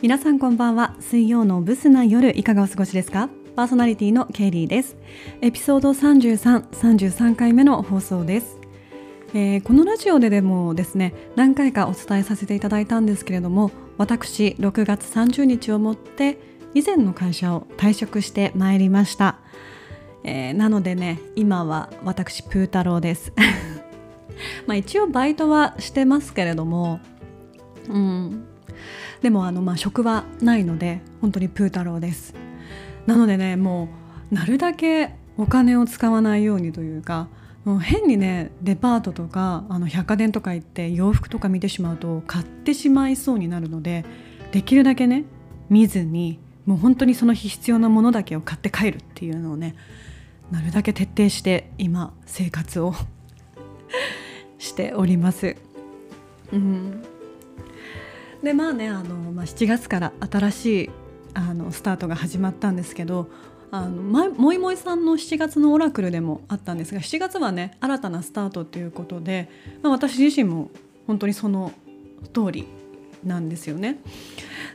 皆さんこんばんは。水曜のブスな夜いかがお過ごしですか？パーソナリティのケイリーです。エピソード33、33回目の放送です、えーこのラジオででもですね何回かお伝えさせていただいたんですけれども私6月30日をもって以前の会社を退職してまいりました、えーなのでね今は私プー太郎です。まあ一応バイトはしてますけれどもうん。でもあのまあ職はないので本当にプー太郎ですなのでねもうなるだけお金を使わないようにというかもう変にねデパートとかあの百貨店とか行って洋服とか見てしまうと買ってしまいそうになるのでできるだけね見ずにもう本当にその日必要なものだけを買って帰るっていうのをねなるだけ徹底して今生活を しております。うんでまあねあの、まあ、7月から新しいあのスタートが始まったんですけどあのもいもいさんの7月のオラクルでもあったんですが7月はね新たなスタートということで、まあ、私自身も本当にその通りなんですよね。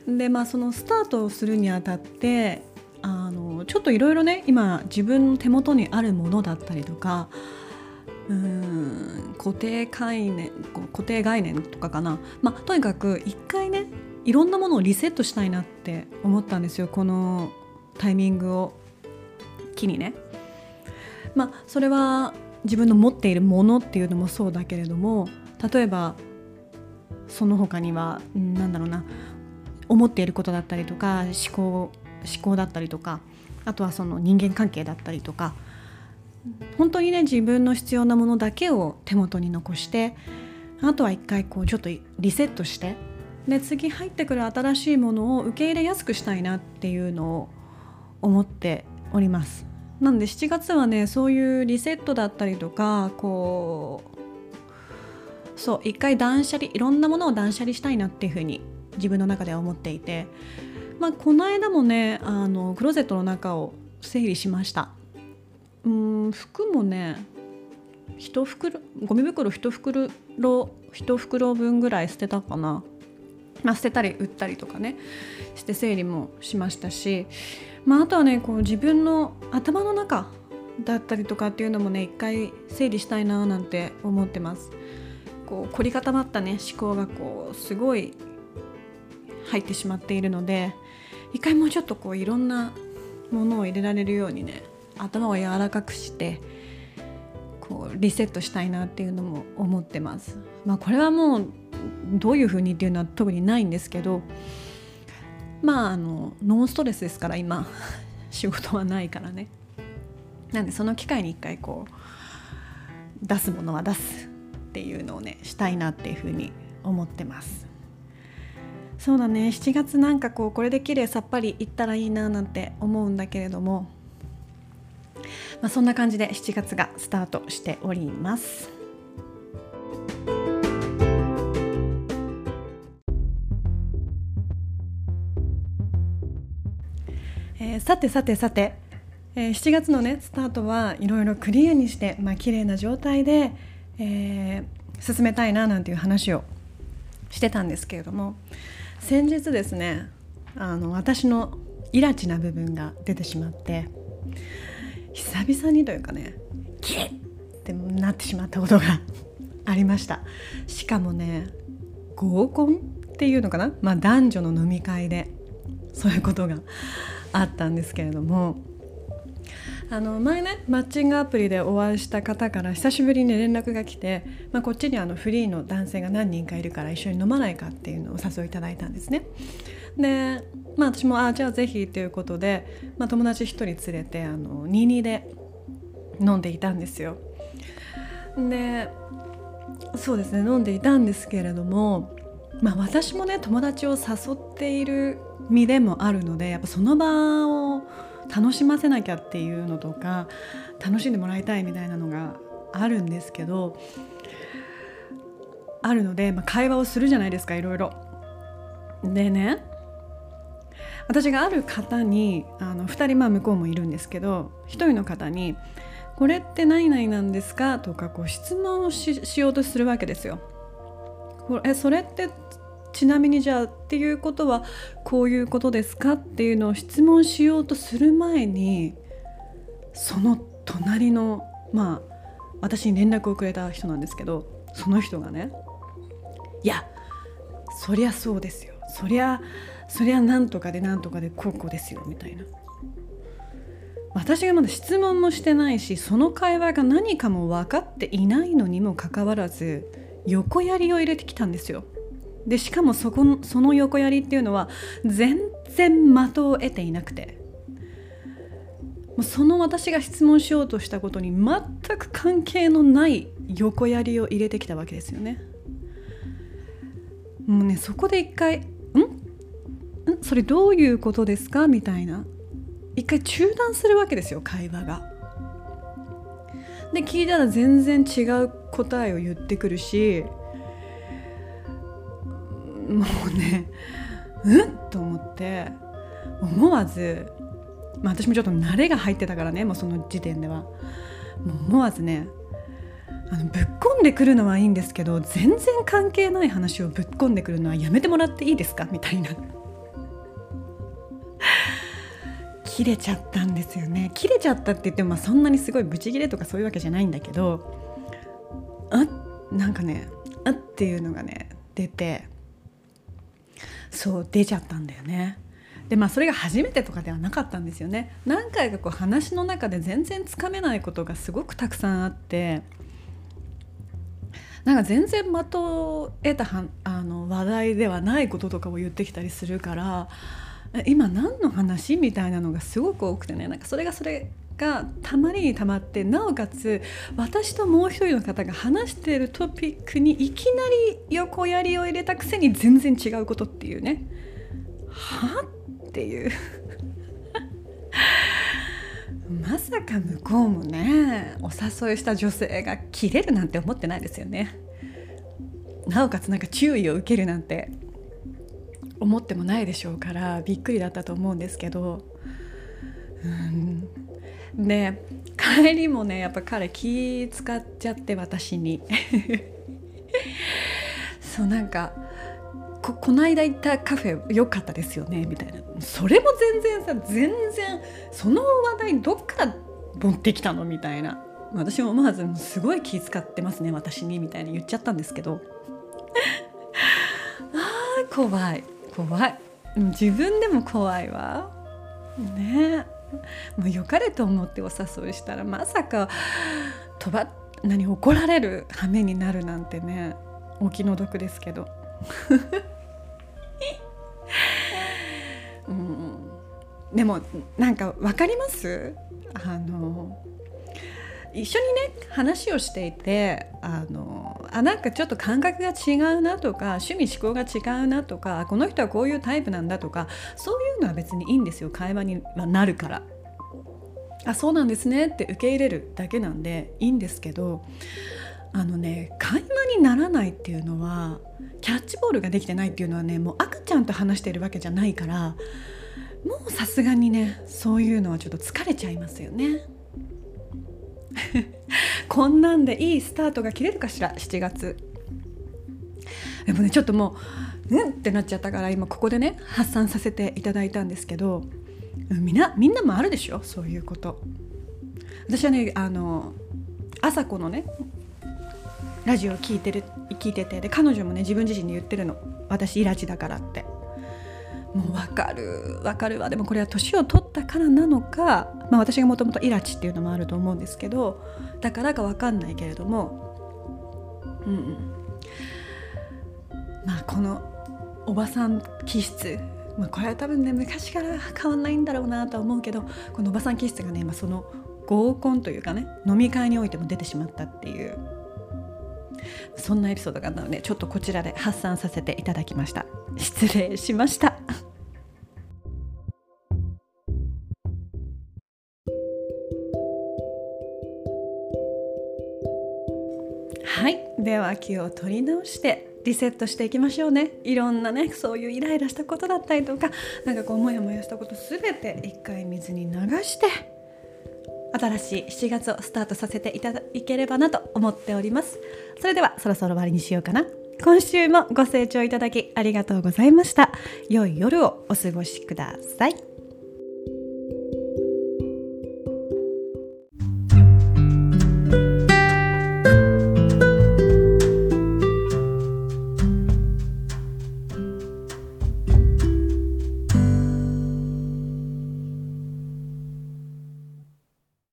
でまあそのスタートをするにあたってあのちょっといろいろね今自分の手元にあるものだったりとかうん固定概念固定概念とかかな、まあ、とにかく一回ねいろんなものをリセットしたいなって思ったんですよこのタイミングを機にね。まあそれは自分の持っているものっていうのもそうだけれども例えばその他にはうんなんだろうな思っていることだったりとか思考思考だったりとかあとはその人間関係だったりとか本当にね自分の必要なものだけを手元に残してあとは一回こうちょっとリセットしてで次入ってくる新しいものを受け入れやすくしたいなっていうのを思っております。なんで7月はねそういうリセットだったりとかこうそう一回断捨離いろんなものを断捨離したいなっていうふうに自分の中では思っていて、まあ、この間もねあのクローゼットの中を整理しました。うん服もね一袋ゴミ袋一袋一袋分ぐらい捨てたかな、まあ、捨てたり売ったりとかねして整理もしましたし、まあ、あとはねこう自分の頭の中だったりとかっていうのもね一回整理したいななんて思ってます。こう凝り固まったね思考がこうすごい入ってしまっているので一回もうちょっとこういろんなものを入れられるようにね頭を柔らかくしてこうリセットしたいなっていうのも思ってます。まあこれはもうどういうふうにっていうのは特にないんですけどまああのノンストレスですから今 仕事はないからね。なんでその機会に一回こう出すものは出すっていうのをねしたいなっていうふうに思ってます。そうだね7月なんかこうこれで綺麗さっぱりいったらいいななんて思うんだけれどもまあ、そんな感じで7月がスタートしております。えーさてさてさて、えー7月のねスタートはいろいろクリアにして、まあ綺麗な状態で、えー進めたいななんていう話をしてたんですけれども先日ですねあの私のイラチな部分が出てしまって久々にというかねキッってなってしまったことが ありましたしかもね合コンっていうのかな、まあ、男女の飲み会でそういうことがあったんですけれどもあの前ねマッチングアプリでお会いした方から久しぶりに連絡が来て、まあ、こっちにあのフリーの男性が何人かいるから一緒に飲まないかっていうのをお誘いいただいたんですね。で、まあ、私もあじゃあぜひということで、まあ、友達一人連れてあの22で飲んでいたんですよ。でそうですね飲んでいたんですけれども、まあ、私もね友達を誘っている身でもあるのでやっぱその場を楽しませなきゃっていうのとか楽しんでもらいたいみたいなのがあるんですけどあるので、まあ、会話をするじゃないですかいろいろ。でね私がある方にあの2人まあ向こうもいるんですけど1人の方に「これって何々なんですか?」とかこう質問をししようとするわけですよ。これえそれってちなみにじゃあっていうことはこういうことですか？っていうのを質問しようとする前にその隣のまあ私に連絡をくれた人なんですけどその人がねいやそりゃそうですよそりゃそりゃなんとかでなんとかでこうこうですよみたいな。私がまだ質問もしてないしその会話が何かも分かっていないのにもかかわらず横やりを入れてきたんですよ。でしかもそこその横やりっていうのは全然的を得ていなくて。その私が質問しようとしたことに全く関係のない横やりを入れてきたわけですよね。もうねそこで一回「それどういうことですか?」みたいな。一回中断するわけですよ会話が。で聞いたら全然違う答えを言ってくるしもうねうん？と思って思わず、まあ、私もちょっと慣れが入ってたからねもうその時点では。もう思わずねあのぶっ込んでくるのはいいんですけど全然関係ない話をぶっ込んでくるのはやめてもらっていいですか？みたいな。切れちゃったんですよね。切れちゃったって言っても、まあ、そんなにすごいブチギレとかそういうわけじゃないんだけどあなんかねあっていうのがね出てそう出ちゃったんだよね。でまあそれが初めてとかではなかったんですよね。何回かこう話の中で全然つかめないことがすごくたくさんあってなんか全然的を得たはあの話題ではないこととかを言ってきたりするから今何の話みたいなのがすごく多くてねなんかそれがそれがたまりにたまってなおかつ私ともう一人の方が話しているトピックにいきなり横やりを入れたくせに全然違うことっていうね。はっていう。まさか向こうもねお誘いした女性が切れるなんて思ってないですよね。なおかつなんか注意を受けるなんて。思ってもないでしょうからびっくりだったと思うんですけど。うん。で帰りもねやっぱ彼気使っちゃって私に。そうなんかここの間行ったカフェ良かったですよねみたいな。それも全然さ全然その話題どっから持ってきたの？みたいな。私も思わずすごい気使ってますね私にみたいに言っちゃったんですけど。あー怖い。怖い。自分でも怖いわ。ね。もう良かれと思ってお誘いしたらまさかとば何怒られる羽目になるなんてねお気の毒ですけど、うん、でもなんか分かります？あの一緒にね話をしていてあのあなんかちょっと感覚が違うなとか趣味思考が違うなとかこの人はこういうタイプなんだとかそういうのは別にいいんですよ会話にはなるから。あそうなんですねって受け入れるだけなんでいいんですけどあのね会話にならないっていうのはキャッチボールができてないっていうのはねもう赤ちゃんと話してるわけじゃないからもうさすがにねそういうのはちょっと疲れちゃいますよね。こんなんでいいスタートが切れるかしら？7月。でもねちょっともううんってなっちゃったから今ここでね発散させていただいたんですけどみんなみんなもあるでしょ？そういうこと。私はねあの朝子のねラジオを聞いてる聞いててで彼女もね自分自身に言ってるの。私イラチだからって。もう分かる分かるわ。でもこれは年を取ったからなのか、まあ、私がもともとイラチっていうのもあると思うんですけどだからか分かんないけれどもうん、うん、まあこのおばさん気質、まあ、これは多分ね昔から変わんないんだろうなとは思うけどこのおばさん気質がね、まあ、その合コンというかね飲み会においても出てしまったっていうそんなエピソードがあったのでちょっとこちらで発散させていただきました。失礼しました。はい。では気を取り直してリセットしていきましょうね。いろんなねそういうイライラしたことだったりとかなんかこうモヤモヤしたことすべて一回水に流して新しい7月をスタートさせていただければなと思っております。それではそろそろ終わりにしようかな。今週もご清聴いただきありがとうございました。良い夜をお過ごしください。